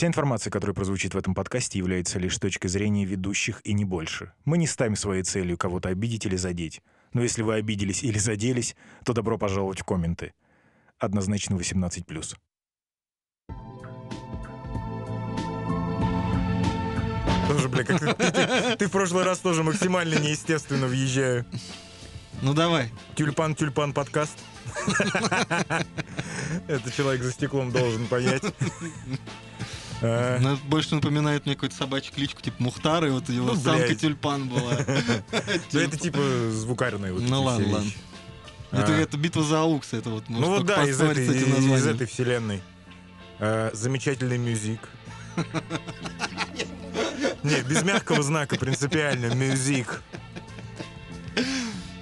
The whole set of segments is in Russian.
Вся информация, которая прозвучит в этом подкасте, является лишь точкой зрения ведущих и не больше. Мы не ставим своей целью кого-то обидеть или задеть. Но если вы обиделись или заделись, то добро пожаловать в комменты. Однозначно 18+. Тоже, бля, как ты, ты- ты в прошлый раз тоже максимально неестественно въезжаю. Ну давай. Тюльпан, тюльпан подкаст. Это человек за стеклом должен понять. А, Ну, это больше напоминает мне какую-то собачью кличку, типа Мухтар, и вот его Ну, самка тюльпан была. Ну, это типа звукарные вот Ну ладно, ладно. Это, А. это битва за аукс, это вот Ну вот да, из этой, из вселенной. А, Замечательный мюзик. Нет, без мягкого знака принципиально. Мюзик.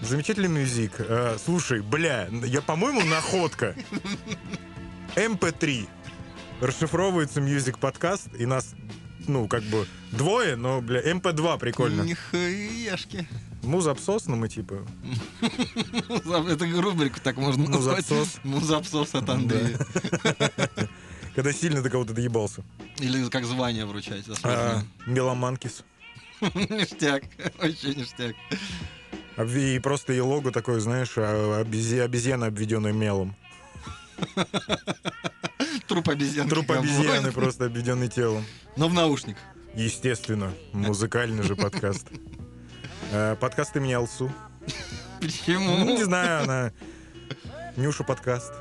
Замечательный music. А, Слушай, бля, я, по-моему, находка. МП3. Расшифровывается music podcast, и нас, ну, как бы двое, но, бля, МП2 прикольно. Нихуяшки. Музапсос, ну мы типа... Это рубрику так можно назвать. Музапсос. Музапсос от Андрея. Когда сильно до кого-то доебался. Или как звание вручать. А. Меломанкис. Ништяк. Вообще ништяк. И просто и лого такое, знаешь, а, обезьяна, обведенная мелом. Труп обезьяны. Труп обезьяны, просто обведенный телом. Но в наушниках. Естественно, музыкальный же подкаст. А, Подкаст имени Алсу. Ну, не Почему? знаю, она... Нюша подкаст.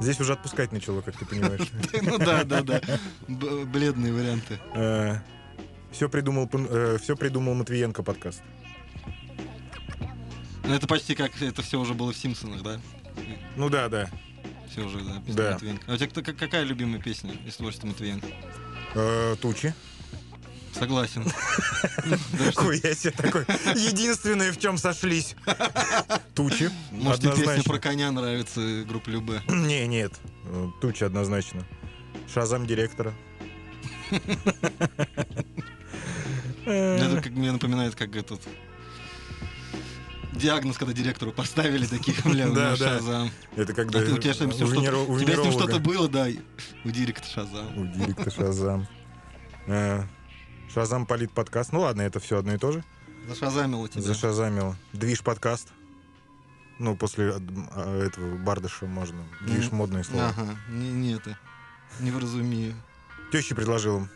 Здесь уже отпускать начало, как ты понимаешь. Ну да, да, да. Бледные варианты. Все придумал, все придумал Матвиенко подкаст. Ну это почти как это все уже было в Симпсонах, да? Ну да, да. Все уже, да, песня Да. Матвиенко. А у тебя кто- как- какая любимая песня из творчества Матвиенко? Э, Тучи. Согласен. Хуя себе такой. Единственное, в чем сошлись. Тучи. Может, тебе песня про коня нравится группа Любе. Не, нет. Э, Тучи однозначно. Шазам директора. Это как мне напоминает, как этот диагноз, когда директору поставили таких, бля, у Да. Шазам. Это А когда ты, у тебя что-нибудь у у у тебя с ним что-то было, да, у директора Шазам. У директора Шазам. Э, Шазам полит подкаст. Ну ладно, это все одно и то же. Зашазамило тебя. Зашазамило. Движ подкаст. Ну, после э, этого Бардыша можно. Движ модное слово. Ага, не, не это, не вразумею. Теща предложил им.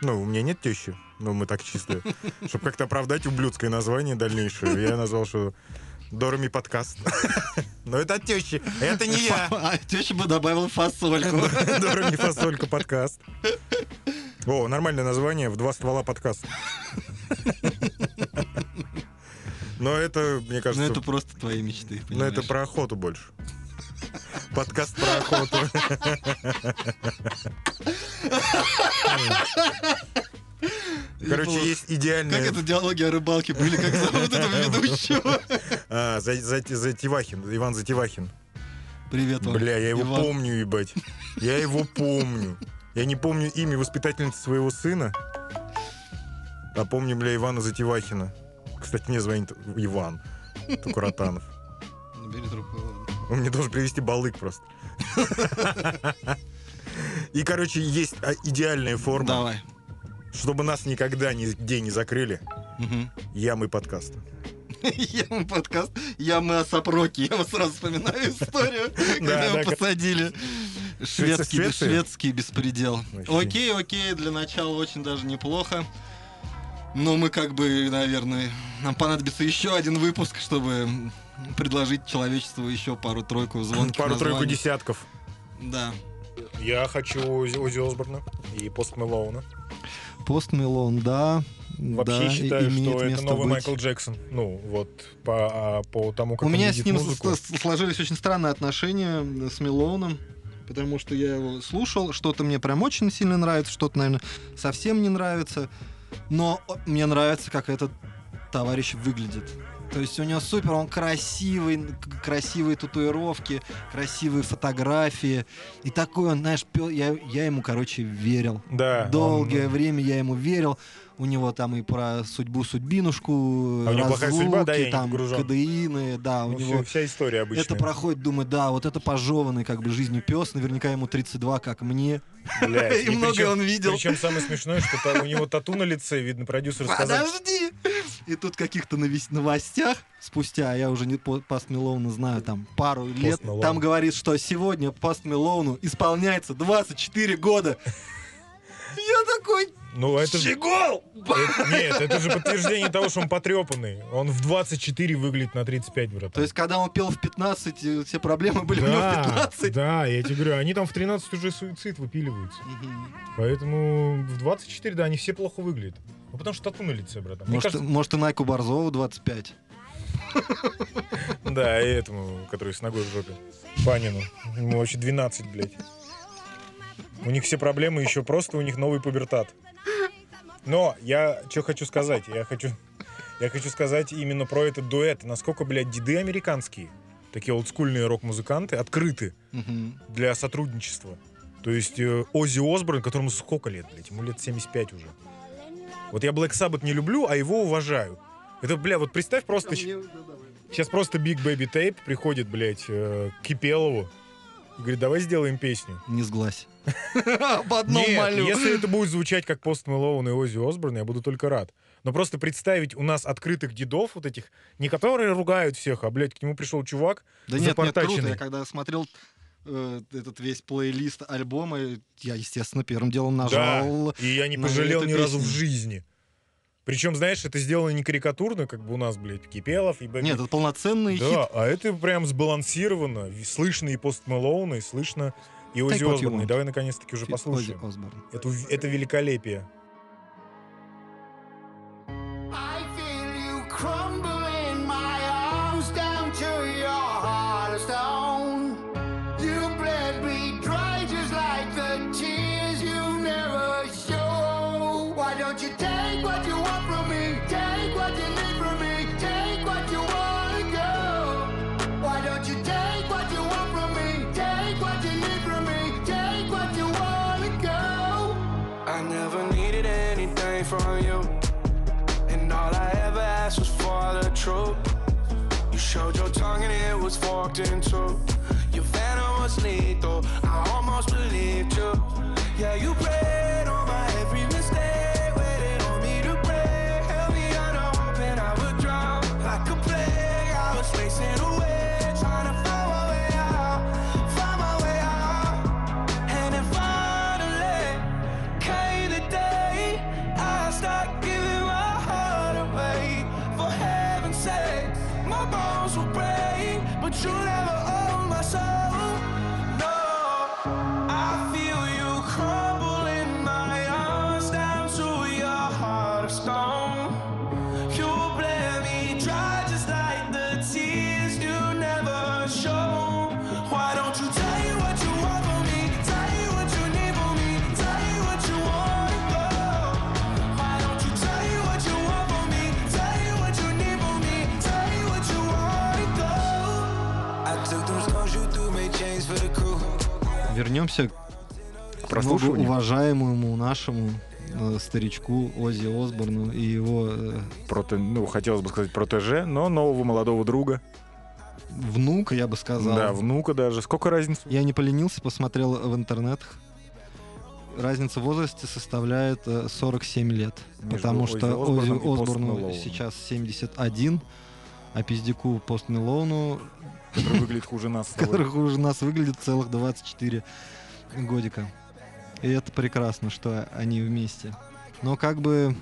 Ну, у меня нет тещи, но мы так чисто. Чтобы как-то оправдать ублюдское название дальнейшее, я назвал, что Дорами подкаст. Но это от тещи, это не я. А теща бы добавила фасольку. Дорами фасолька подкаст. О, нормальное название, в два ствола подкаст. Но это, мне Ну кажется, это просто твои мечты, ну это понимаешь? про охоту больше. Подкаст про охоту. Короче, есть идеальная... Как это диалоги о рыбалке были, как зовут этого ведущего? А, За- За- Затевахин, Иван Затевахин. Привет вам. Бля, я его Иван. помню, ебать. Я его помню. Я не помню имя воспитательницы своего сына, а помню, бля, Ивана Затевахина. Кстати, мне звонит Иван Тукуратанов. Бери трубку. Он мне должен привезти балык просто. И, короче, есть а, идеальная форма, Давай. чтобы нас никогда нигде не закрыли. Мгм. Я мы подкаст. Я мы подкаст, я мы о Сапроке. Я вот сразу вспоминаю историю, когда его посадили. Шведский, шведский беспредел. Окей, окей, для начала очень даже неплохо. Но мы как бы, наверное, нам понадобится еще один выпуск, чтобы предложить человечеству еще пару-тройку звонких Пару-тройку десятков. Да. Я хочу Ози Ози Осборна и Пост Мэлоуна. Пост Мелон, да. Вообще да, считаю, имеет что это новый быть. Майкл Джексон. Ну, вот по, а, по тому, как У он меня с ним музыку. сложились очень странные отношения э, с Мелоуном, потому что я его слушал, что-то мне прям очень сильно нравится, что-то, наверное, совсем не нравится. Но мне нравится, как этот товарищ выглядит. То есть у него супер, он красивый, красивые татуировки, красивые фотографии. И такой он, знаешь, пел, я, я ему, короче, верил. Да. Долгое он- время я ему верил. У него там и про судьбу судьбинушку, А разлуки, судьба, да, там кадеины, да, у ну, него вся история обычная. это проходит, думаю, да, вот это пожеванный как бы жизнью пес, наверняка ему 32, как мне. Блядь, И многое он видел. Причем самое смешное, что у него тату на лице, видно, продюсер сказал. Подожди! И тут каких-то новостях спустя, я уже не по- Паст Мелоуна знаю, там пару лет, Мэлоун. там говорит, что сегодня Паст Мелоуну исполняется 24 года. Я такой, Ну, это же... Щегол! это- Нет, это же подтверждение того, что он потрепанный. Он в 24 выглядит на 35, братан. То есть, когда он пел в 15, э, все проблемы были у него в да, 15. да, я тебе говорю, они там в 13 уже суицид выпиливаются. Поэтому в 24, да, они все плохо выглядят. Ну, потому что тату на лице, братан. Мне Может, кажется, может, и Найку Борзову 25. да, и этому, который с ногой в жопе. Панину. Ему вообще 12, блядь. У них все проблемы еще просто, у них новый пубертат. Но я что хочу сказать? Я хочу, я хочу сказать именно про этот дуэт. Насколько, блядь, деды американские, такие олдскульные рок-музыканты, открыты Мгм. для сотрудничества. То есть э, Оззи Осборн, которому сколько лет, блядь? Ему лет 75 уже. Вот я Black Sabbath не люблю, а его уважаю. Это, бля, вот представь просто... щ- Сейчас просто Big Baby Tape приходит, блядь, э, к Кипелову и говорит, давай сделаем песню. Не сглазь. Об одном Нет, молю. если это будет звучать как Пост Мэлоун и Оззи Осборн, я буду только рад. Но просто представить у нас открытых дедов вот этих, не которые ругают всех, а, блядь, к нему пришел чувак, Да нет, нет, круто. Я когда смотрел э, этот весь плейлист альбома, я, естественно, первым делом нажал. Да, и я не пожалел ни разу в жизни. Причем, знаешь, это сделано не карикатурно, как бы у нас, блядь, Кипелов и Бэби. Нет, это полноценный да, хит. а это прям сбалансировано. И Слышно и Пост Мэлоуна, и слышно и Оззи what you Осборна. И want. давай наконец-таки уже Фит послушаем. Осборн. Это, это великолепие. Truth. You showed your tongue and it was forked in two. Your venom was lethal. I almost believed you. Yeah, you prayed Вернемся К уважаемому нашему э, старичку Оззи Осборну и его э, Проте- ну, хотелось бы сказать протеже, но нового молодого друга. внука, я бы сказал. Да, внука даже. Сколько разницы? Я не поленился, посмотрел в интернетах. Разница в возрасте составляет э, 47 лет. Между потому Оззи что Осборном Оззи и Пост Осборну сейчас 71, а пиздяку Пост Мелоуну, Который выглядит хуже нас. с тобой. которых уже нас выглядит целых 24 годика. И это прекрасно, что они вместе. Но как бы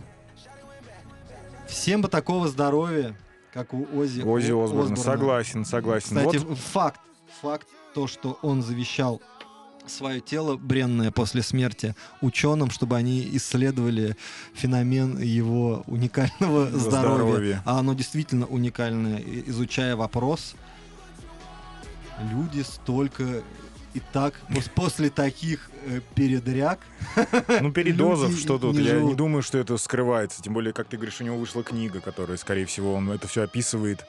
всем бы такого здоровья, как у Ози Оззи О- Осборна. Осборна. Согласен, согласен. Кстати, Вот факт, факт то, что он завещал свое тело бренное после смерти ученым, чтобы они исследовали феномен его уникального здоровья. Здоровья. А оно действительно уникальное. Изучая вопрос, люди столько Итак, пос- после таких э, передряг Ну, передозов, что тут? не Я не думаю, что это скрывается. Тем более, как ты говоришь, у него вышла книга, которая, скорее всего, он это все описывает.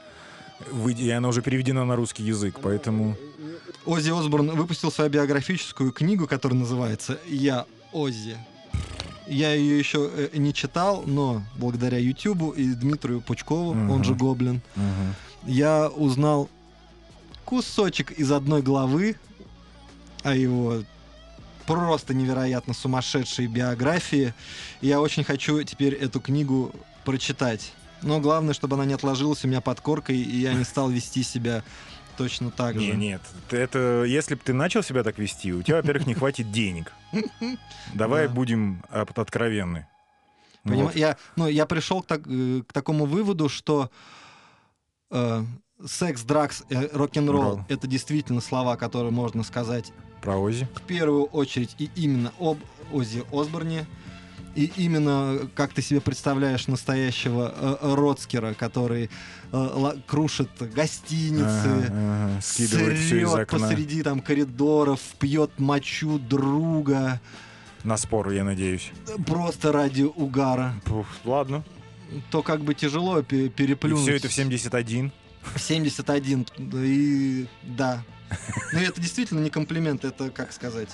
И она уже переведена на русский язык, поэтому... Оззи Осборн выпустил свою биографическую книгу, которая называется «Я Оззи». Я ее еще э, не читал, но благодаря Ютубу и Дмитрию Пучкову, он Мгм. же Гоблин, я узнал кусочек из одной главы о его просто невероятно сумасшедшей биографии. Я очень хочу теперь эту книгу прочитать. Но главное, чтобы она не отложилась у меня под коркой, и я не стал вести себя точно так же. Не, нет. Ты Это, если бы ты начал себя так вести, у тебя, во-первых, не хватит денег. Давай Да. будем от- откровенны. Я, ну, я пришел к, так- э, к такому выводу, что э, секс, дракс, э, рок-н-ролл Ролл. это действительно слова, которые можно сказать Про Ози. в первую очередь и именно об Оззи Осборне. И именно как ты себе представляешь настоящего э, Роцкера, который э, ла- крушит гостиницы, Скидывает все из срет посреди там коридоров, пьет мочу друга, На спор, я надеюсь. просто ради угара. Пух, ладно. То как бы тяжело пе- И переплюнуть. все это в 71. В 71. И да. Но это действительно не комплимент, это, как сказать,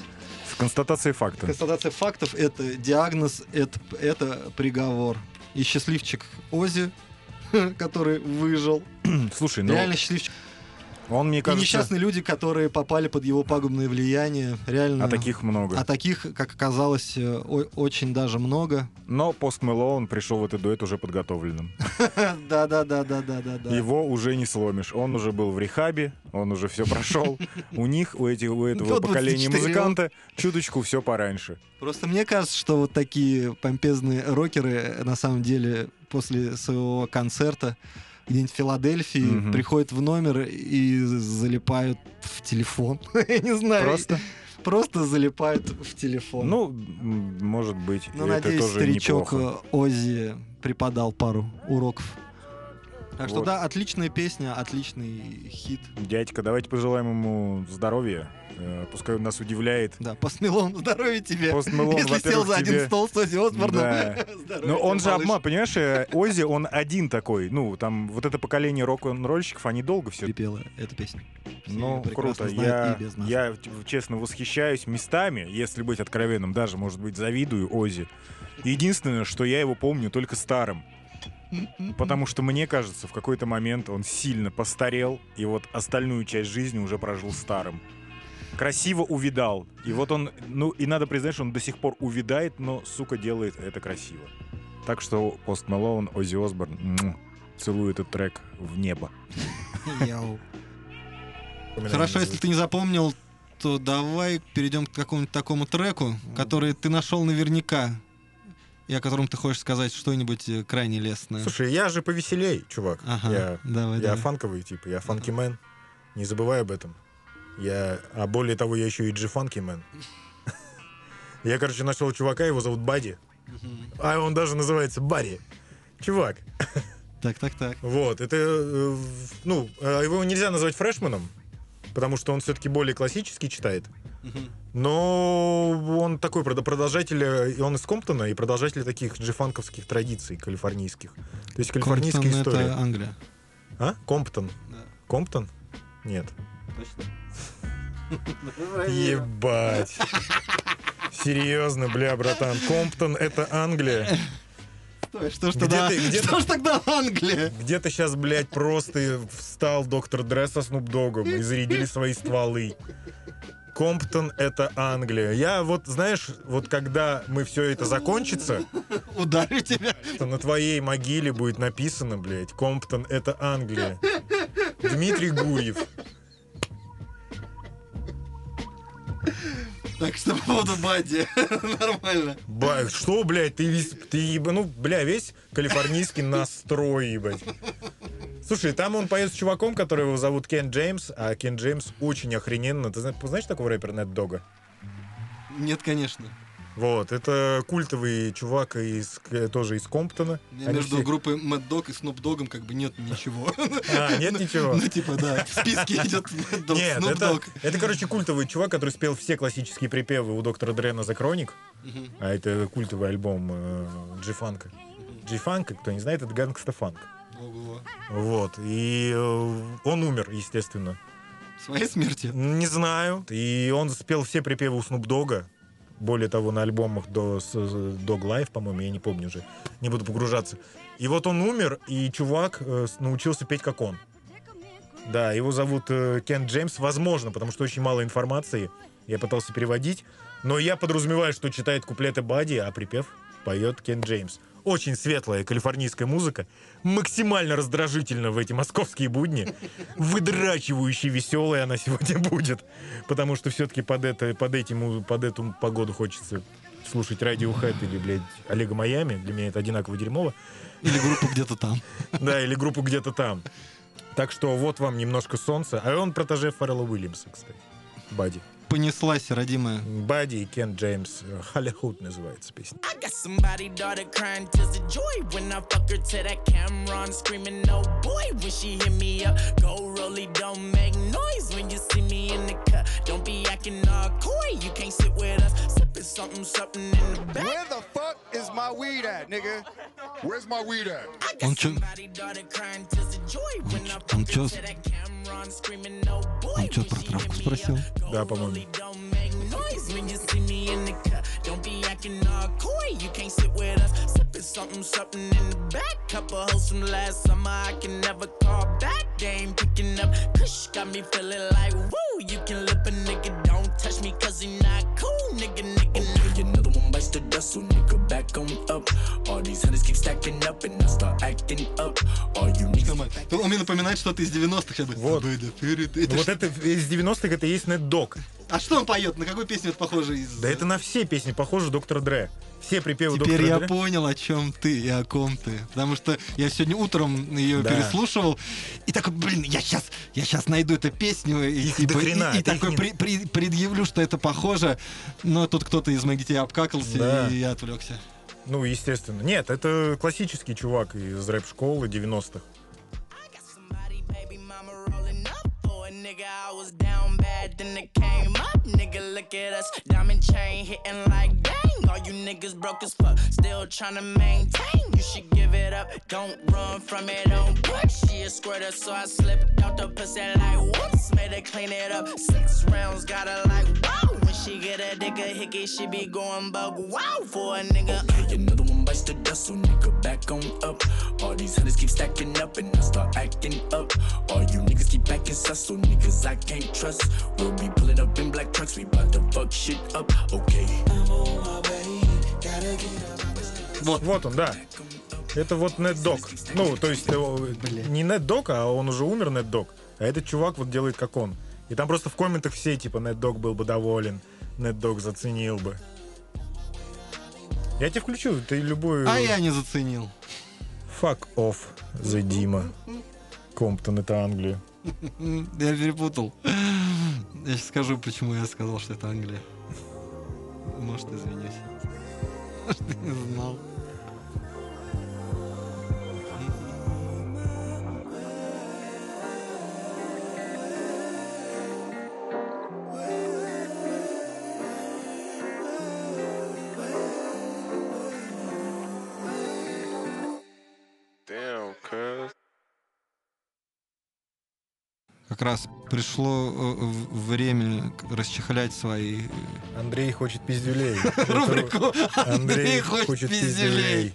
Констатация факта. констатация фактов, это диагноз, это, это приговор. И счастливчик Ози, который выжил. Слушай, ну, Реально счастливчик. Он, мне И кажется... несчастные люди, которые попали под его пагубное влияние. Реально. А таких много. А таких, как оказалось, э, очень даже много. Но Пост Мэлоун пришел в этот дуэт уже подготовленным. Да, да, да, да, да, да, да. Его уже не сломишь. Он уже был в рехабе, он уже все прошел. У них, у, этих, у этого поколения 24. музыканта, чуточку все пораньше. Просто мне кажется, что вот такие помпезные рокеры на самом деле после своего концерта где-нибудь в Филадельфии Мгм. приходят в номер и залипают в телефон. Я не знаю. Просто, Просто залипают в телефон. ну, может быть, Ну, надеюсь, тоже старичок неплохо. Оззи преподал пару уроков. Так что Вот. да, отличная песня, отличный хит. Дядька, давайте пожелаем ему здоровья. Э, Пускай он нас удивляет. Да, постмелон, здоровья тебе. Пост Мэлоун, Если сел за один тебе- стол с Оззи Осборном. Да. Но он тебе, же обман, понимаешь, э, Оззи, он один такой. Ну, там вот это поколение рок-н-ролльщиков, они долго все Припела эту песню. Все Ну, круто. Я, я честно восхищаюсь местами, если быть откровенным, даже, может быть, завидую Ози. Единственное, что я его помню только старым. Потому что мне кажется, в какой-то момент он сильно постарел, и вот остальную часть жизни уже прожил старым. Красиво увидал. И вот он, ну, и надо признать, что он до сих пор увидает, но, сука, делает это красиво. Так что Пост Мэлоун, Оззи Осборн, целую этот трек в небо. Яу. Хорошо, если ты не запомнил, то давай перейдем к какому-нибудь такому треку, который ты нашел наверняка, и о котором ты хочешь сказать что-нибудь э, крайне лестное. Слушай, я же повеселей, чувак. Ага, Я давай, Я давай. фанковый, типа, я фанкимен. Не забывай об этом. Я, а более того, я еще и джи-фанкимен. Я, короче, нашел чувака, его зовут Бади. А он даже называется Барри. Чувак. Так, так, так. Вот, это, э, ну, э, его нельзя назвать фрешменом, потому что он все-таки более классический читает. Но он такой прод- продолжатель, э, и он из Комптона, и продолжатель таких джифанковских традиций калифорнийских. То есть калифорнийская Комптон — история. это Англия. А? Комптон? Да. Комптон? Нет. Точно? Ебать. Серьезно, бля, братан. Комптон — это Англия. Стой, Что ж Где тогда, ты- где что ж тогда Англия? Где-то сейчас, блядь, просто встал доктор Дре со Снуп Догом и зарядили свои стволы. Комптон — это Англия. Я вот, знаешь, вот когда мы все это закончится, Ударю тебя. то на твоей могиле будет написано, блядь, Комптон — это Англия. Дмитрий Гурьев. Так что по поводу Бадди. Нормально. Ба, что, блядь, ты весь, ты, еба- ну, бля, весь калифорнийский настрой, ебать. Слушай, там он поет с чуваком, которого зовут Кен Джеймс, а Кен Джеймс очень охрененно. Ты зна- знаешь такого рэпера Нет Дога? Нет, конечно. Вот, это культовый чувак из, к- тоже из Комптона. Они между все- группой Mad Dog и Snoop Dogg как бы нет ничего. А, нет ничего. Ну, типа, да, в списке идет Mad Dog, Нет, Snoop это, Dogg. это, короче, культовый чувак, который спел все классические припевы у Доктора Дре на The Chronic. А это культовый альбом G-фанка. G-фанка, кто не знает, это гангста-фанк. Ого. Вот. И э, он умер, естественно. Своей смертью? Не знаю. И он спел все припевы у Снуп Дога. Более того, на альбомах до Dog Life, по-моему, я не помню уже. Не буду погружаться. И вот он умер, и чувак э, научился петь как он. Да, его зовут э, Кен Джеймс, возможно, потому что очень мало информации. Я пытался переводить, но я подразумеваю, что читает куплеты Бади, а припев поет Кен Джеймс. Очень светлая калифорнийская музыка, максимально раздражительно в эти московские будни, выдрачивающей веселой она сегодня будет, потому что все-таки под, это, под, этим, под эту погоду хочется слушать Radiohead или, блядь, Олега Майами. Для меня это одинаково дерьмово. Или группа где-то там. Да, или группу где-то там. Так что вот вам немножко солнца. А он протеже Фаррелла Уильямса, кстати. Бади. Понеслась, родимая. Бади и Кен Джеймс. Холлихуд называется песня. I got somebody daughter crying tears of joy when I fuck her to that camera and screaming no boy when she hit me up. Go rolly, don't make noise when you see me in the cut. Don't be acting all coy, you can't sit with us. Sipping something, something in the back. Where the fuck is my weed at, nigga? Where's my weed at? I got Он чё- somebody daughter crying tears of joy when I он fuck чё her с- to that camera and screaming no boy Он чё when про she травку hit me спросил? up. Да, Go по-моему. rolly, don't make noise when you see me in the cut. Don't be acting all coy, you can't sit with us. Sipping something, something in the back. Couple hoes from last summer, I can never call back. They ain't picking up. Kush got me feeling like, woo, you can lip a nigga. Don't touch me cause he not cool, nigga, nigga. Okay, another one bites the dust, so nigga back on up. All these hundreds keep stacking up and I start acting up. All you niggas Он мне напоминает что-то из 90-х. Я бы- Вот. Это Вот это из 90-х это есть Дог. А что он поет? На какую песню это похоже из... Да это на все песни похоже доктора Дре. Все припевы Теперь доктора я Дре. понял, о чем ты и о ком ты. Потому что я сегодня утром ее Да. переслушивал и такой, блин, я сейчас, я сейчас найду эту песню и, Их типа, хрена, и- и такой не- при- при- предъявлю, что это похоже. Но тут кто-то из моих детей обкакался, Да. и я отвлекся. Ну, естественно. Нет, это классический чувак из рэп-школы 90-х. Nigga. I was down bad, then it came up. Nigga, look at us. Diamond chain hitting like dang. All you niggas broke as fuck. Still trying to maintain. You should give it up. Don't run from it, don't push. She a squirter, so I slipped out the pussy like whoops. Made her clean it up. Six rounds, got her like wow. When she get a dick a hickey, she be going bug wow for a nigga. Another one bites the dust, so nigga back on up. All these hundreds keep stacking up and I start acting up. All you niggas keep acting sus, so niggas I can't trust. We'll be pulling up in black trucks, we bout to fuck shit up. Okay. Вот он, да. Это вот Нет Дог. Ну, то есть э, не Дог, а он уже умер, Нет Дог. А этот чувак вот делает как он. И там просто в комментах все, типа, Дог был бы доволен, Нет Дог заценил бы. Я тебе включу, ты любую... А я не заценил. Fuck off, the Дима. Комптон, это Англия. Я перепутал. Я сейчас скажу, почему я сказал, что это Англия. Может, извинюсь. Может, не знал. Как раз пришло э, время расчехлять свои э, Андрей хочет пиздюлей. рубрику Андрей «Андрей хочет пиздюлей».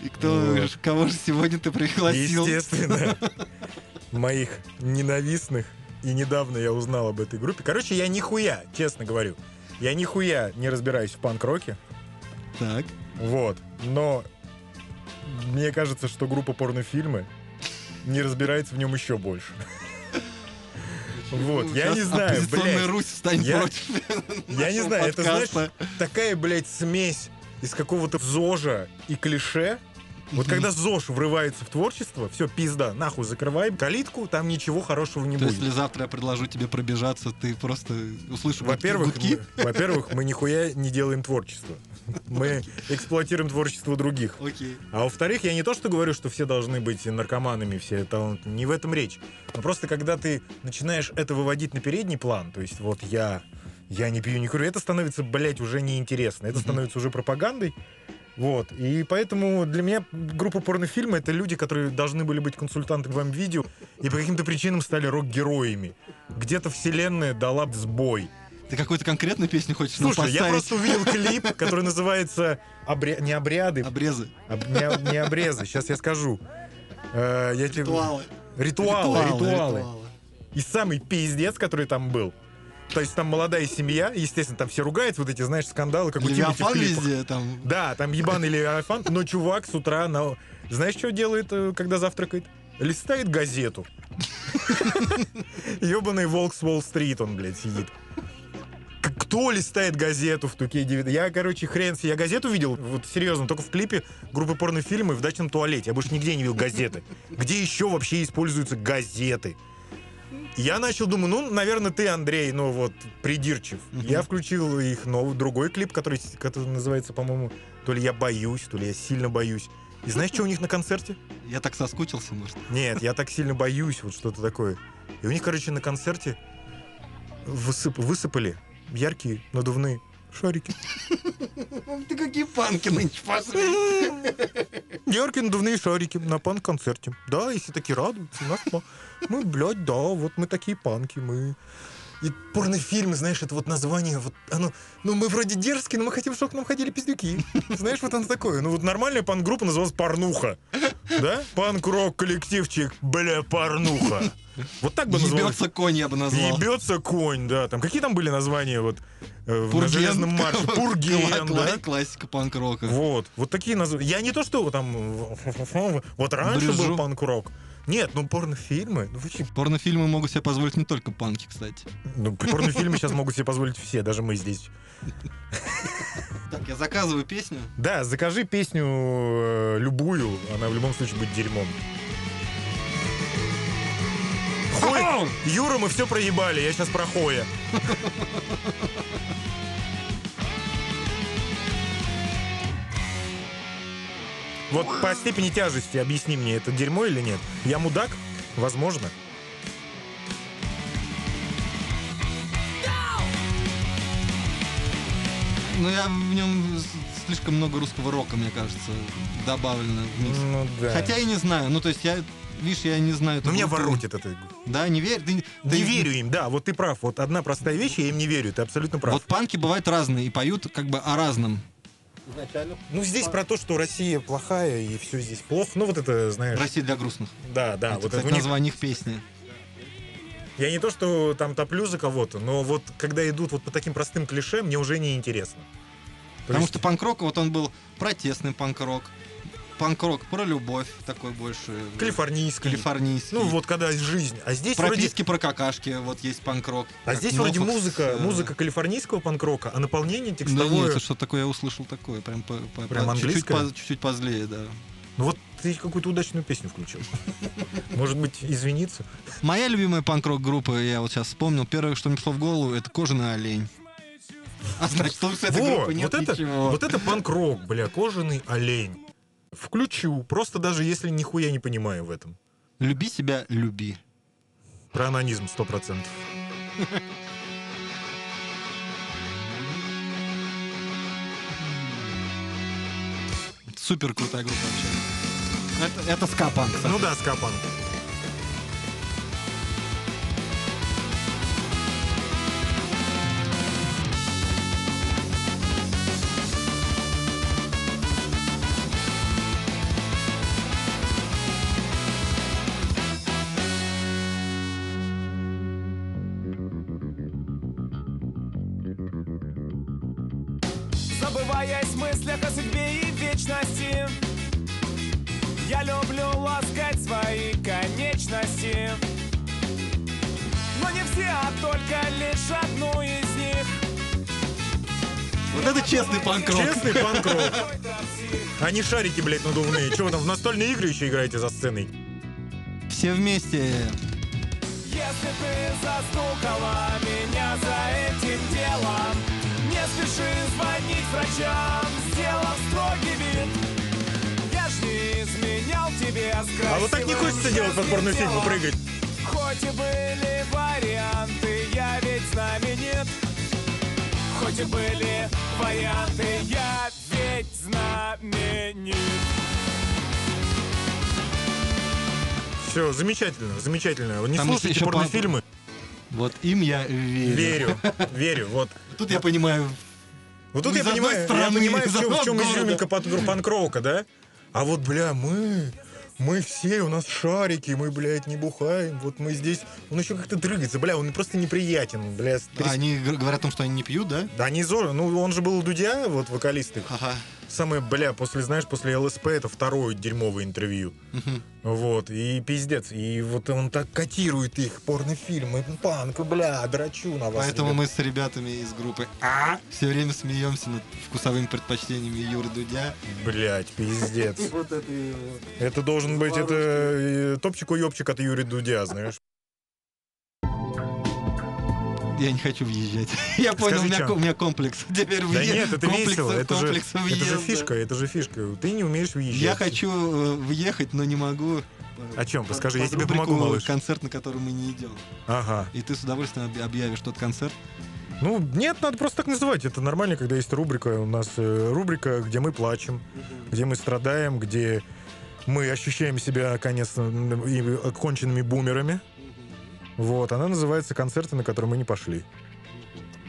И кто, Вот. кого же сегодня ты пригласил? Естественно. Моих ненавистных. И недавно я узнал об этой группе. Короче, я нихуя, честно говорю. Я нихуя не разбираюсь в панк-роке. Так. Вот. Но мне кажется, что группа порнофильмы не разбирается в нем еще больше. Вот, я не знаю, блядь. Русь станет Я- против Я не знаю, это, знаешь, такая, блядь, смесь из какого-то зожа и клише, Вот когда ЗОЖ врывается в творчество, все, пизда, нахуй закрываем калитку, там ничего хорошего не То будет. если завтра я предложу тебе пробежаться, ты просто услышишь Во-первых, гудки? мы, во-первых, мы нихуя не делаем творчество. Мы эксплуатируем творчество других. Окей. А во-вторых, я не то что говорю, что все должны быть наркоманами, все таланты. Не в этом речь. Но просто когда ты начинаешь это выводить на передний план, то есть вот я, я не пью, не курю, это становится, блядь, уже неинтересно. Это становится уже пропагандой. Вот. И поэтому для меня группа порнофильма — это люди, которые должны были быть консультантами в видео и по каким-то причинам стали рок-героями. Где-то вселенная дала сбой. Ты какую-то конкретную песню хочешь нам Слушай, я поставить? просто увидел клип, который называется обря- не обряды, Обрезы. об- не, не обрезы. Сейчас я скажу. Э, я тебе- Ритуалы. Ритуалы, ритуалы. ритуалы. И самый пиздец, который там был. То есть там молодая семья, естественно, там все ругаются, вот эти, знаешь, скандалы, как у Тимати везде там. Да, там ебаный Левиафан, но чувак с утра, на... знаешь, что делает, э, когда завтракает? Листает газету. Ебаный волк с Уолл-стрит он, блядь, сидит. Кто листает газету в Туке 9? Я, короче, хрен себе. Я газету видел, вот серьезно, только в клипе группы порнофильмы в дачном туалете. Я больше нигде не видел газеты. Где еще вообще используются газеты? Я начал думаю, ну, наверное, ты, Андрей, ну вот, придирчив. Мгм. Я включил их новый, другой клип, который, который называется, по-моему, то ли я боюсь, то ли я сильно боюсь. И знаешь, что у них на концерте? Я так соскучился, может. Нет, я так сильно боюсь, вот что-то такое. И у них, короче, на концерте высып- высыпали яркие надувные шарики. Ты какие панки нынче пошли. Яркие надувные шарики на панк-концерте. Да, если такие радуются, нас мы, блядь, да, вот мы такие панки, мы... И порнофильмы, знаешь, это вот название, вот оно, ну мы вроде дерзкие, но мы хотим, чтобы к нам ходили пиздюки. Знаешь, вот оно такое. Ну вот нормальная панк-группа называлась Порнуха. Да? Панк-рок коллективчик, бля, Порнуха. Вот так бы называлось. Ебется конь, я бы назвал. Ебется конь, да. Там какие там были названия вот э, в- на железном марше? Пурген, да? кла- Классика панк-рока. Вот, вот такие названия. Я не то, что там вот раньше был панк-рок. Нет, ну порнофильмы, ну вообще, Порнофильмы могут себе позволить не только панки, кстати. ну порнофильмы сейчас могут себе позволить все, даже мы здесь. Так, я заказываю песню. Да, закажи песню э, любую, она в любом случае будет дерьмом. Хой, Юра, мы все проебали, я сейчас про Хоя. Вот по степени тяжести объясни мне, это дерьмо или нет? Я мудак? Возможно. Но я в нем слишком много русского рока, мне кажется, добавлено в микс. Ну да. Хотя и не знаю. Ну, то есть я, видишь, я не знаю. Но меня группу. воротит это. Да, не верь. Ты, ты- Не верю им, да, вот ты прав. Вот одна простая вещь, я им не верю, ты абсолютно прав. Вот панки бывают разные и поют как бы о разном. Ну, здесь про то, что Россия плохая и все здесь плохо. Ну, вот это, знаешь... Россия для грустных. Да, да. Это, вот кстати, это них- название их песни. Я не то, что там топлю за кого-то, но вот когда идут вот по таким простым клише, мне уже не интересно. То Потому есть- что панк-рок, вот он был протестный панк-рок. Панк-рок про любовь, такой больше. Калифорнийский. Калифорнийский. Ну, вот когда жизнь. А здесь Про вроде... писки, про какашки, вот есть панк-рок. А здесь вроде Нофакс, музыка, э, музыка калифорнийского панк-рока, а наполнение Да текстовое... нет, это что такое, я услышал такое, прям, по, по- Прям по- чуть-чуть, по- чуть-чуть позлее, да. Ну вот ты какую-то удачную песню включил. Может быть, извиниться? Моя любимая панк-рок группа, я вот сейчас вспомнил, первое, что мне пришло в голову, это «Кожаный олень». А значит, лучше этой Во, группы нет вот это, ничего. вот это панк-рок, бля, кожаный олень. Включу, просто даже если нихуя не понимаю в этом. Люби себя, люби. Про анонизм 100%. Супер крутая группа вообще. Это, это ска-панк. Ну да, скапан. Честный панк-рок. Честный панк-рок. А не шарики, блядь, надувные. Чего вы там в настольные игры еще играете за сценой? Все вместе. Если ты застукала меня за этим делом Не спеши звонить врачам, сделав строгий вид Я ж не изменял тебе с А вот так не хочется делать под порнофильмы, телом. прыгать. Хоть и были варианты, я ведь знаменит Хоть и были варианты, я ведь знаменит Все, замечательно, замечательно. Не Там слушайте еще по- порнофильмы. Вот им я верю. Верю, верю. Вот. Тут я понимаю, Вот тут я понимаю, я страны, понимаю, из в чем, в чем изюминка панк- панк-рока, да? А вот, бля, мы, мы все, у нас шарики, мы, блядь, не бухаем, вот мы здесь, он еще как-то дрыгается, бля, он просто неприятен, бля. с- а они говорят о том, что они не пьют, да? Да не зор, ну он же был Дудя, вот вокалист их. Ага. Самое, бля, после, знаешь, после ЛСП это второе дерьмовое интервью. Вот, и пиздец. И вот он так котирует их, порнофильмы, панк, бля, драчу на вас. Поэтому ребят. мы с ребятами из группы А все время смеемся над вкусовыми предпочтениями Юры Дудя. Блять, пиздец. Это должен быть, это э, топчик-уёбчик от Юрия Дудя, знаешь. Я не хочу въезжать. Я понял, у меня, у меня комплекс. Теперь Да нет, это комплекс- весело, это же, это же фишка, это же фишка. Ты не умеешь въезжать. Я хочу э, въехать, но не могу. О чем? Расскажи, я тебе помогу, малыш. Концерт, на который мы не идем. Ага. И ты с удовольствием объ- объявишь тот концерт. Ну, нет, надо просто так называть. Это нормально, когда есть рубрика. У нас э, рубрика, где мы плачем, где мы страдаем, где мы ощущаем себя, конечно, оконченными бумерами. Вот, она называется «Концерты, на которые мы не пошли».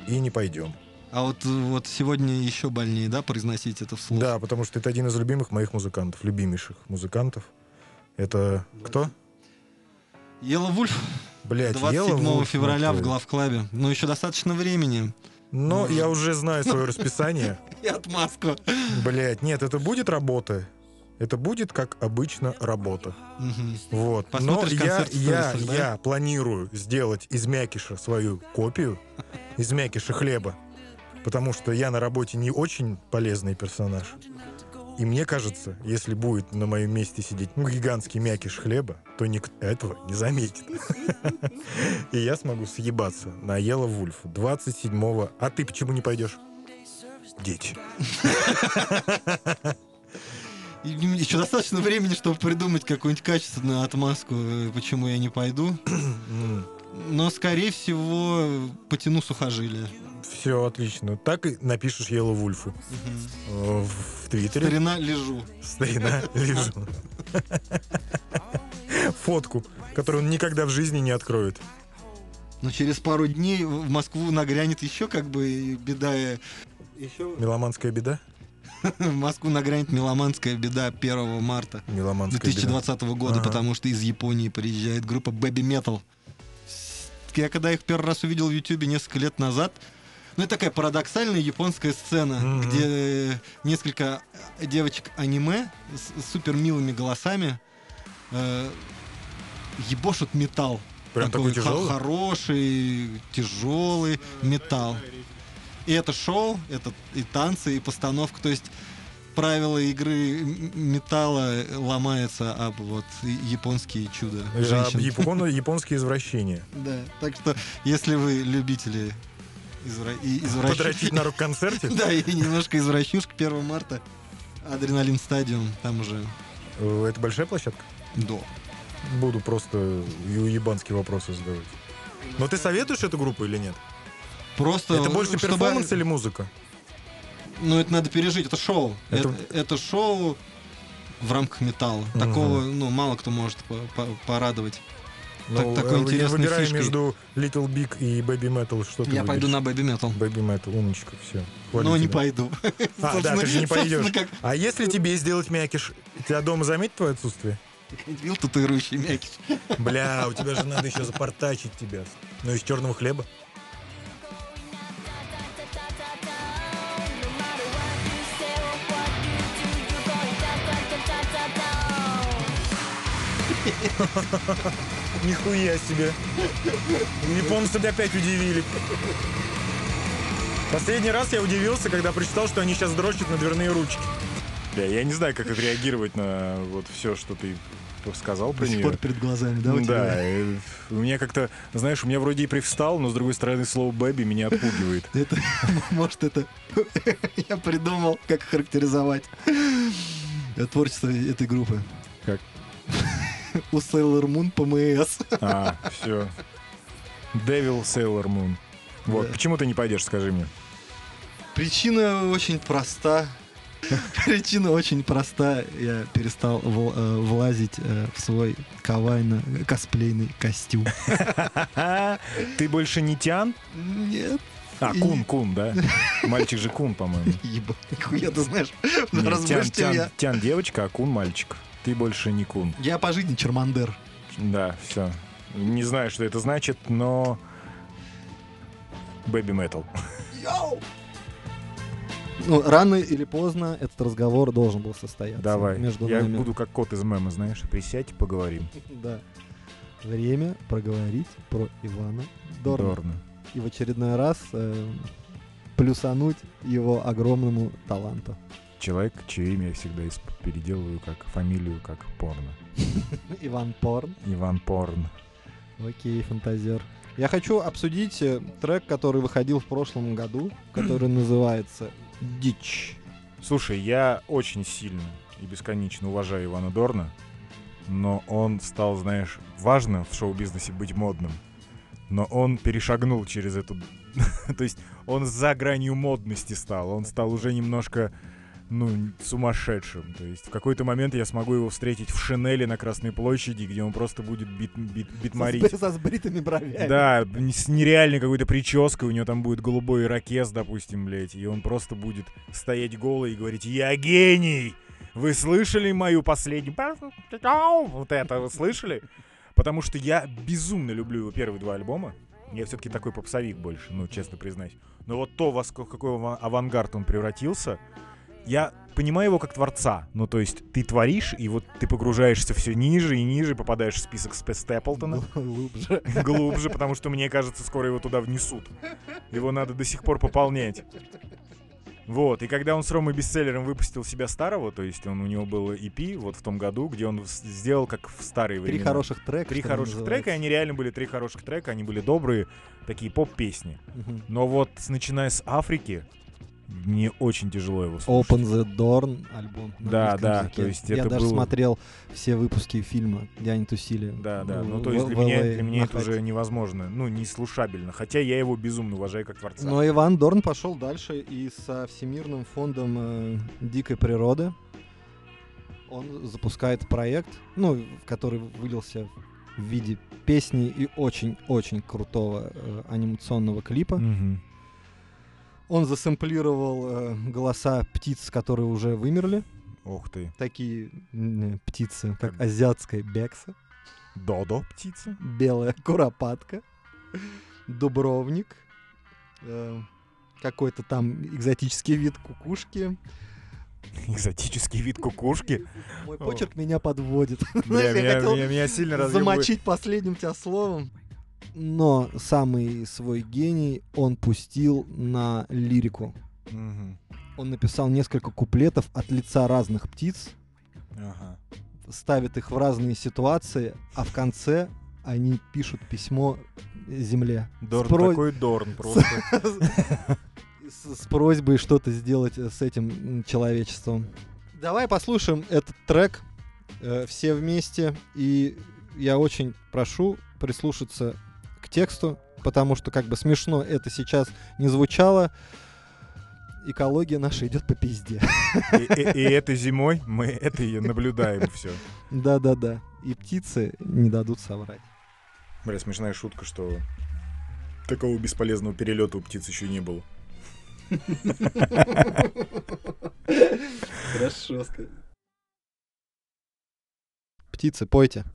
И не пойдем. А вот, вот сегодня еще больнее, да, произносить это вслух? Да, потому что это один из любимых моих музыкантов, любимейших музыкантов. Это кто? Ела Вульф Блять, 27 февраля в главклабе. Ну, еще достаточно времени. Но я уже знаю свое расписание. И отмазку. Блять, нет, это будет работа. Это будет, как обычно, работа. Мгм. Вот. Но я, я, да? я планирую сделать из мякиша свою копию, из мякиша хлеба, потому что я на работе не очень полезный персонаж. И мне кажется, если будет на моем месте сидеть ну, гигантский мякиш хлеба, то никто этого не заметит. И я смогу съебаться на Ела Вульф 27-го. А ты почему не пойдешь? Дети. Еще достаточно времени, чтобы придумать какую-нибудь качественную отмазку, э, почему я не пойду. Но, скорее всего, потяну сухожилие. Все отлично. Так и напишешь Ела Вульфу э, в Твиттере. Старина лежу. Старина, лежу. Фотку, которую он никогда в жизни не откроет. Но через пару дней в Москву нагрянет еще как бы беда. э, Еще Меломанская беда? в Москву нагрянет меломанская беда 1 марта Меломанская беда. 2020 года, Ага. потому что из Японии приезжает группа Baby Metal. Я когда их первый раз увидел в Ютубе несколько лет назад, ну это такая парадоксальная японская сцена, Мгм. где э, несколько э, девочек аниме с супер милыми голосами э, ебошут металл. Прям такой хо- тяжелый? Хороший, тяжелый металл. И это шоу, это и танцы, и постановка. То есть правила игры металла ломается об вот японские чудо женщин. япон- японские извращения. Да, так что если вы любители извра... извращ- Подрочить на рок-концерте? Да, и немножко извращушка 1 марта. Адреналин стадиум, там уже Э, Это большая площадка? до. Буду просто уебанские вопросы задавать. Но ты советуешь эту группу или нет? Просто Это больше чтобы- перформанс или музыка? Ну, это надо пережить, это шоу. Это- Это, это шоу в рамках металла. Мгм. Такого, ну, мало кто может по- по- порадовать. Ну, такой э, интересной выбирая фишкой. между Little Big и Baby Metal, что ты Я пойду выберешь? на Бэби Метал. Baby Metal, умничка, все. Но не пойду. А, да, ты же не пойдешь. как А если тебе сделать мякиш, тебя дома заметит твое отсутствие? Видел татуирующий мякиш. Бля, у тебя же надо еще запортачить тебя. Ну, из черного хлеба. Нихуя себе. Японцы опять удивили. Последний раз я удивился, когда прочитал, что они сейчас дрочат на дверные ручки. Бля, я не знаю, как отреагировать на вот все, что ты сказал До про сих нее. пор перед глазами, да, у да, тебя? э, у меня как-то, знаешь, у меня вроде и привстал, но с другой стороны слово «бэби» меня отпугивает. Это, может, это... Я придумал, как характеризовать творчество этой группы. У Sailor Moon ПМС. А, все. Devil Sailor Moon. Вот, Да. почему ты не пойдешь, скажи мне? Причина очень проста. Причина очень проста. Я перестал вл- э, влазить э, в свой кавайно-косплейный костюм. Ты больше не Тян? Нет. А, Кун, Кун, да? Мальчик же Кун, по-моему. Ебать, нихуя ты знаешь. Не, Тян, Тян- меня. Тян девочка, а Кун мальчик. Ты больше не Кун. Я по жизни Чармандер. Да, все. Не знаю, что это значит, но... Babymetal. Ну, рано или поздно этот разговор должен был состояться. Давай. Между Я нами. буду как кот из мема, знаешь. Присядь, поговорим. Да. Время проговорить про Ивана Дорна. Дорна. И в очередной раз э, плюсануть его огромному таланту. Человек, чье имя я всегда переделываю как фамилию, как порно. Иван Порн. Иван Порн. Окей, фантазер. Я хочу обсудить э, трек, который выходил в прошлом году, который называется «Дичь». Слушай, я очень сильно и бесконечно уважаю Ивана Дорна, но он стал, знаешь, важно в шоу-бизнесе быть модным, но он перешагнул через эту... То есть он за гранью модности стал, он стал уже немножко, ну, сумасшедшим. То есть в какой-то момент я смогу его встретить в Шинели на Красной площади, где он просто будет бит, бит, битмарить. Со, с бритыми бровями. Да, с нереальной какой-то прической, у него там будет голубой ирокез, допустим, блядь, и он просто будет стоять голый и говорить «Я гений! Вы слышали мою последнюю...» Вот это вы слышали? Потому что я безумно люблю его первые два альбома. Я все-таки такой попсовик больше, ну, честно признаюсь. Но вот то, во ск- какой ава- авангард он превратился, я понимаю его как творца. Ну, то есть ты творишь, и вот ты погружаешься все ниже и ниже, попадаешь в список Степлтона Глубже. глубже, потому что мне кажется, скоро его туда внесут. Его надо до сих пор пополнять. Вот, и когда он с Ромой Бестселлером выпустил себя старого, то есть он у него был EP вот в том году, где он сделал как в старые Три времена. хороших трека. Три хороших называется. трека, и они реально были три хороших трека, они были добрые, такие поп-песни. Мгм. Но вот начиная с Африки, мне очень тяжело его слушать. Open the Door альбом. Да, да, языке. то есть Я это даже было- смотрел все выпуски фильма, где они тусили. Да, да. Ну, то есть для в меня, для меня это уже невозможно. Ну, не слушабельно. Хотя я его безумно уважаю как творца. Но Иван Дорн пошел дальше и со Всемирным фондом э, дикой природы он запускает проект, ну, который вылился в виде песни и очень-очень крутого э, анимационного клипа. Мгм. Он засэмплировал э, голоса птиц, которые уже вымерли. Ух ты. Такие м, птицы, как Как- азиатская бекса, Додо птица? белая куропатка, дубровник, э, какой-то там экзотический вид кукушки. Экзотический вид кукушки. Мой почерк меня подводит. Знаешь, я хотел замочить последним тебя словом. Но самый свой гений он пустил на лирику. Мгм. Он написал несколько куплетов от лица разных птиц, Ага. ставит их в разные ситуации, а в конце они пишут письмо Земле. Дорн С про- такой Дорн просто. с, просьбой что-то сделать э, с этим человечеством. Давай послушаем этот трек э, все вместе. И я очень прошу прислушаться к тексту, потому что как бы смешно это сейчас не звучало. Экология наша идет по пизде. И, и- и этой зимой мы это и наблюдаем все. Да-да-да. И птицы не дадут соврать. Бля, смешная шутка, что такого бесполезного перелета у птиц еще не было. Хорошо сказать. Птицы, пойте.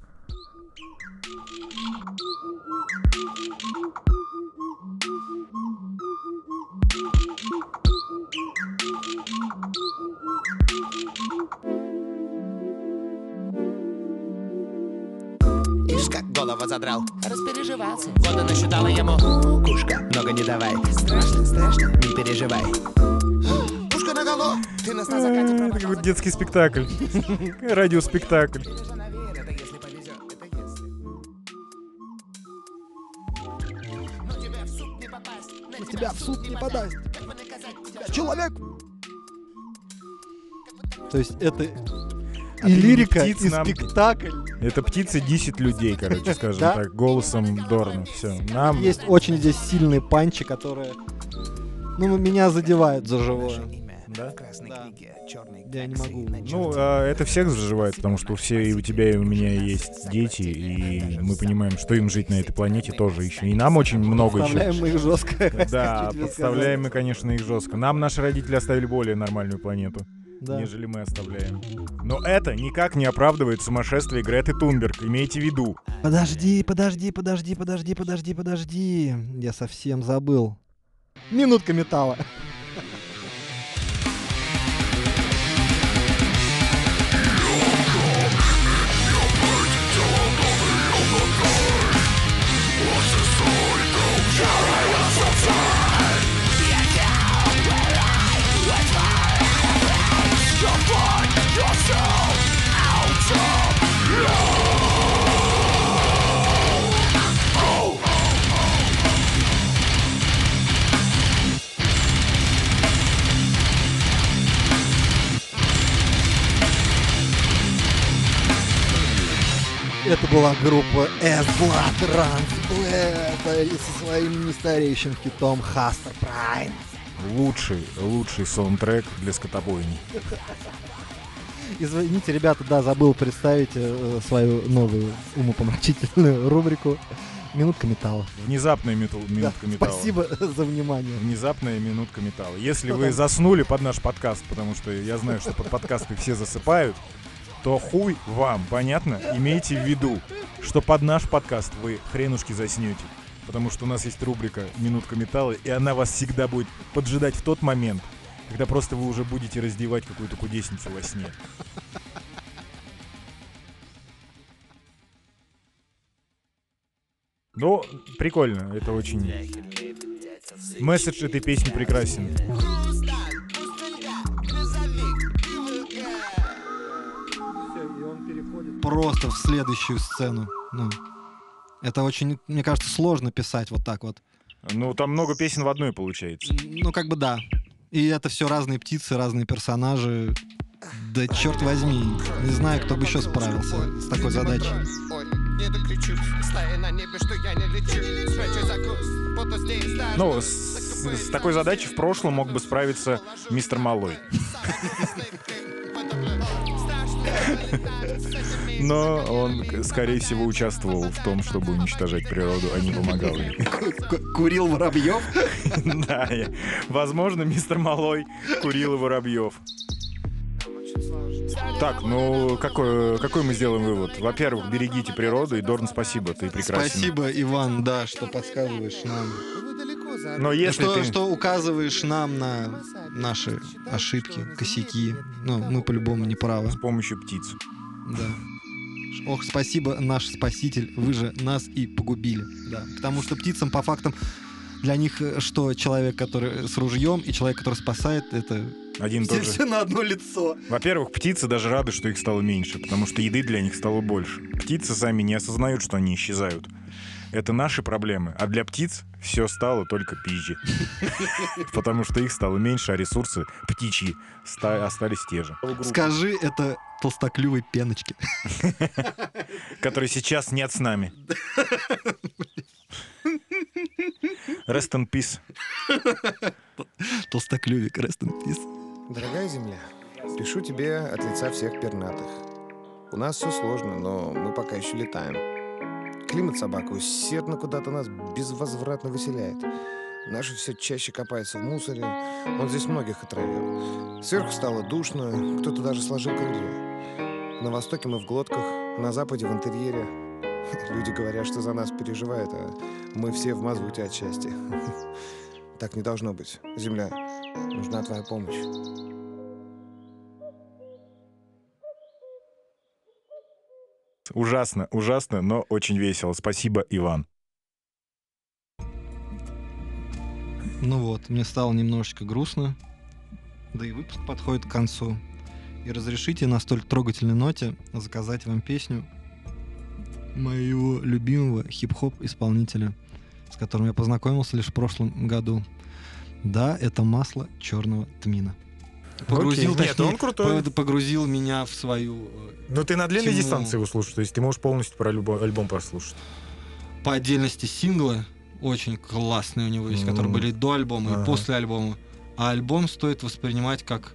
Голову задрал Распереживался. Воду насчитала ему Кушка, много не давай Страшно, страшно. Не переживай Пушка на голову ты нас на закате Это какой-то детский спектакль. Радиоспектакль. тебя в суд не подаст. Человек. То есть это А и лирика, птиц и нам- спектакль. Это птицы десять людей, короче, скажем Да? так, голосом Дорна. Все. Нам Есть очень здесь сильные панчи, которые ну, меня задевают за живое. Да? Да. Я не могу. Ну, а, это всех заживает, потому что у все и у тебя, и у меня есть дети, и мы понимаем, что им жить на этой планете тоже еще. И нам очень много Вставляем еще. мы их жестко. Да, подставляем мы, конечно, их жестко. Нам наши родители оставили более нормальную планету, Да. нежели мы оставляем. Но это никак не оправдывает сумасшествие Греты Тунберг, имейте в виду. Подожди, подожди, подожди, подожди, подожди, подожди. Я совсем забыл. Минутка металла. Это была группа Эзла Трансплэта со своим нестареющим хитом Хастер Прайм. Лучший, лучший саундтрек для скотобойни. Извините, ребята, да, забыл представить э, свою новую умопомрачительную рубрику «Минутка металла». Внезапная метал- Да, минутка металла. спасибо за внимание. Внезапная минутка металла. Если Что вы там? заснули под наш подкаст, потому что я знаю, что под подкасты все засыпают, то хуй вам, понятно? Имейте в виду, что под наш подкаст вы хренушки заснете. Потому что у нас есть рубрика «Минутка металла», и она вас всегда будет поджидать в тот момент, когда просто вы уже будете раздевать какую-то кудесницу во сне. Ну, прикольно, это очень... Месседж этой песни прекрасен. Просто в следующую сцену. Ну, это очень, мне кажется, сложно писать вот так вот. Ну, там много песен в одной получается. Ну, как бы да. И это все разные птицы, разные персонажи. Да черт возьми, не знаю, кто бы еще справился с такой задачей. Ой, не докричу, стая на небе, что я не лечу. Спрячу закус, буду здесь даже. Ну, с, с такой задачей в прошлом мог бы справиться мистер Малой. Но он, скорее всего, участвовал в том, чтобы уничтожать природу, а не помогал ей. Курил Воробьев? Да, я- возможно, мистер Малой курил и воробьев. Так, ну какой, какой мы сделаем вывод? Во-первых, берегите природу, и Дорн, спасибо, ты прекрасен. Спасибо, Иван, да, что подсказываешь нам. Но если что, ты... что указываешь нам на наши ошибки, косяки. Ну, мы по-любому не правы. С помощью птиц. Да. Ох, спасибо, наш спаситель, вы же нас и погубили. Да. Потому что птицам, по фактам, для них э, что человек, который с ружьем, и человек, который спасает, это Один все, все на одно лицо. Во-первых, птицы даже рады, что их стало меньше, потому что еды для них стало больше. Птицы сами не осознают, что они исчезают. Это наши проблемы. А для птиц все стало только пизже. Потому что их стало меньше, а ресурсы птичьи ста- остались те же. Скажи это толстоклювой пеночке. Которые сейчас нет с нами. Rest in peace. Толстоклювик, rest in peace. Дорогая Земля, пишу тебе от лица всех пернатых. У нас все сложно, но мы пока еще летаем. Климат собака усердно куда-то нас безвозвратно выселяет. Наши все чаще копаются в мусоре. Он здесь многих отравил. Сверху стало душно, кто-то даже сложил крылья. На востоке мы в глотках, на западе в интерьере. Люди говорят, что за нас переживают, а мы все в мазуте от счастья. Так не должно быть. Земля, нужна твоя помощь. Ужасно, ужасно, но очень весело. Спасибо, Иван. Ну вот, мне стало немножечко грустно. Да и выпуск подходит к концу. И разрешите на столь трогательной ноте заказать вам песню моего любимого хип-хоп исполнителя, с которым я познакомился лишь в прошлом году. Да, это масло черного тмина. Погрузил, Окей. Нет, точнее, он крутой. по- погрузил меня в свою э, Ну ты на длинной Тему. дистанции его слушаешь, то есть ты можешь полностью про любой альбом прослушать. по отдельности синглы очень классные у него есть, которые Мгм. были до альбома Ага. и после альбома. А альбом стоит воспринимать как,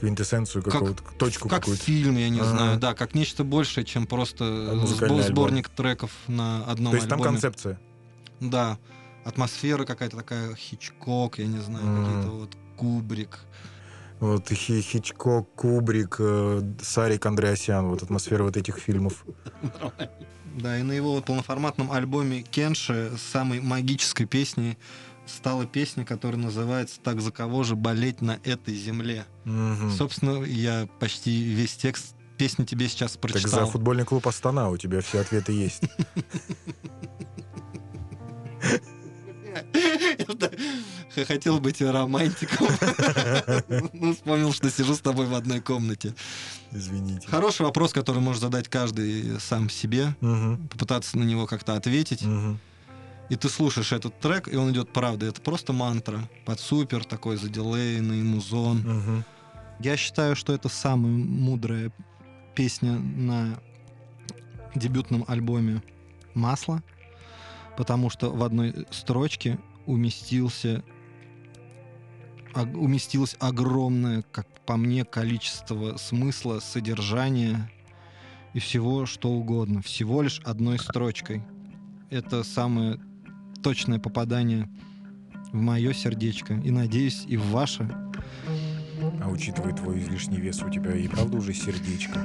Квинтэссенцию Как- какого-то, точку как какую-то. фильм, я не знаю, да, как нечто большее, чем просто э, музыкальный сбо- альбом. сборник треков на одном То есть там альбоме. концепция. Да, атмосфера какая-то такая, Хичкок, я не знаю, какие-то вот Кубрик. Вот Хи- Хичкок, Кубрик, э, Сарик Андреасян, вот атмосфера вот этих фильмов. Да, и на его полноформатном альбоме Кенши самой магической песней стала песня, которая называется «Так за кого же болеть на этой земле». Мгм. Собственно, я почти весь текст песни тебе сейчас Так прочитал. за футбольный клуб Астана у тебя все ответы есть. Хотел быть романтиком. Ну, вспомнил, что сижу с тобой в одной комнате. Извините. Хороший вопрос, который может задать каждый сам себе, попытаться на него как-то ответить. И ты слушаешь этот трек, и он идет правда. Это просто мантра. Под супер такой задилейный музон. Я считаю, что это самая мудрая песня на дебютном альбоме «Масло», потому что в одной строчке уместился уместилось огромное, как по мне, количество смысла, содержания и всего, что угодно. Всего лишь одной строчкой. Это самое точное попадание в мое сердечко. И, надеюсь, и в ваше. А учитывая твой излишний вес, у тебя и правда уже сердечко.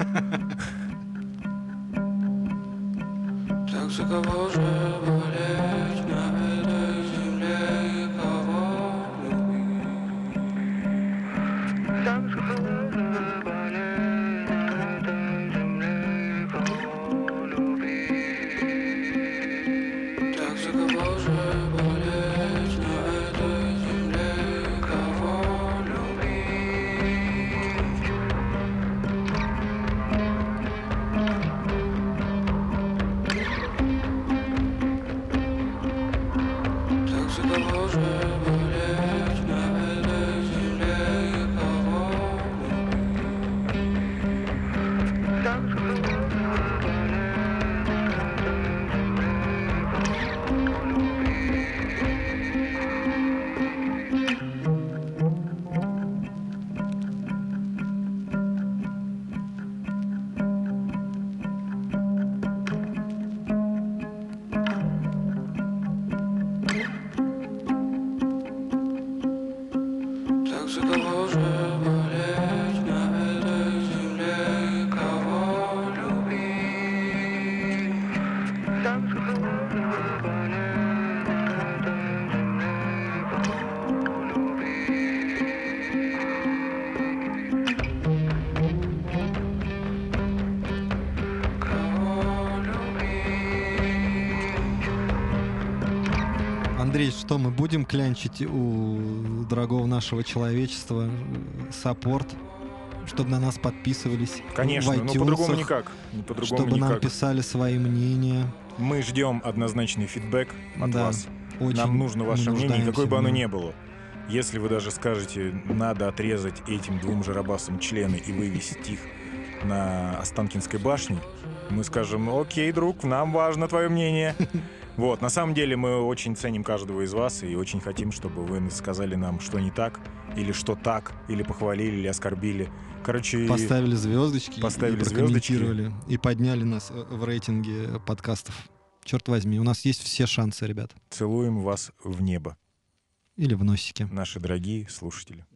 Так за кого же болеть будем клянчить у дорогого нашего человечества э, саппорт, чтобы на нас подписывались Конечно, в но по-другому никак. По-другому чтобы нам никак. писали свои мнения. Мы ждем однозначный фидбэк от Да, вас. Очень Нам нужно ваше мнение, какое бы оно ни было. Если вы даже скажете, надо отрезать этим двум жарабасам члены и вывесить их на Останкинской башне, мы скажем, окей, друг, нам важно твое мнение. Вот, на самом деле мы очень ценим каждого из вас и очень хотим, чтобы вы сказали нам, что не так, или что так, или похвалили, или оскорбили. Короче, Поставили звездочки Поставили и прокомментировали. И подняли нас э, в рейтинге подкастов. Черт возьми, у нас есть все шансы, ребят. целуем вас в небо, Или в носике. наши дорогие слушатели.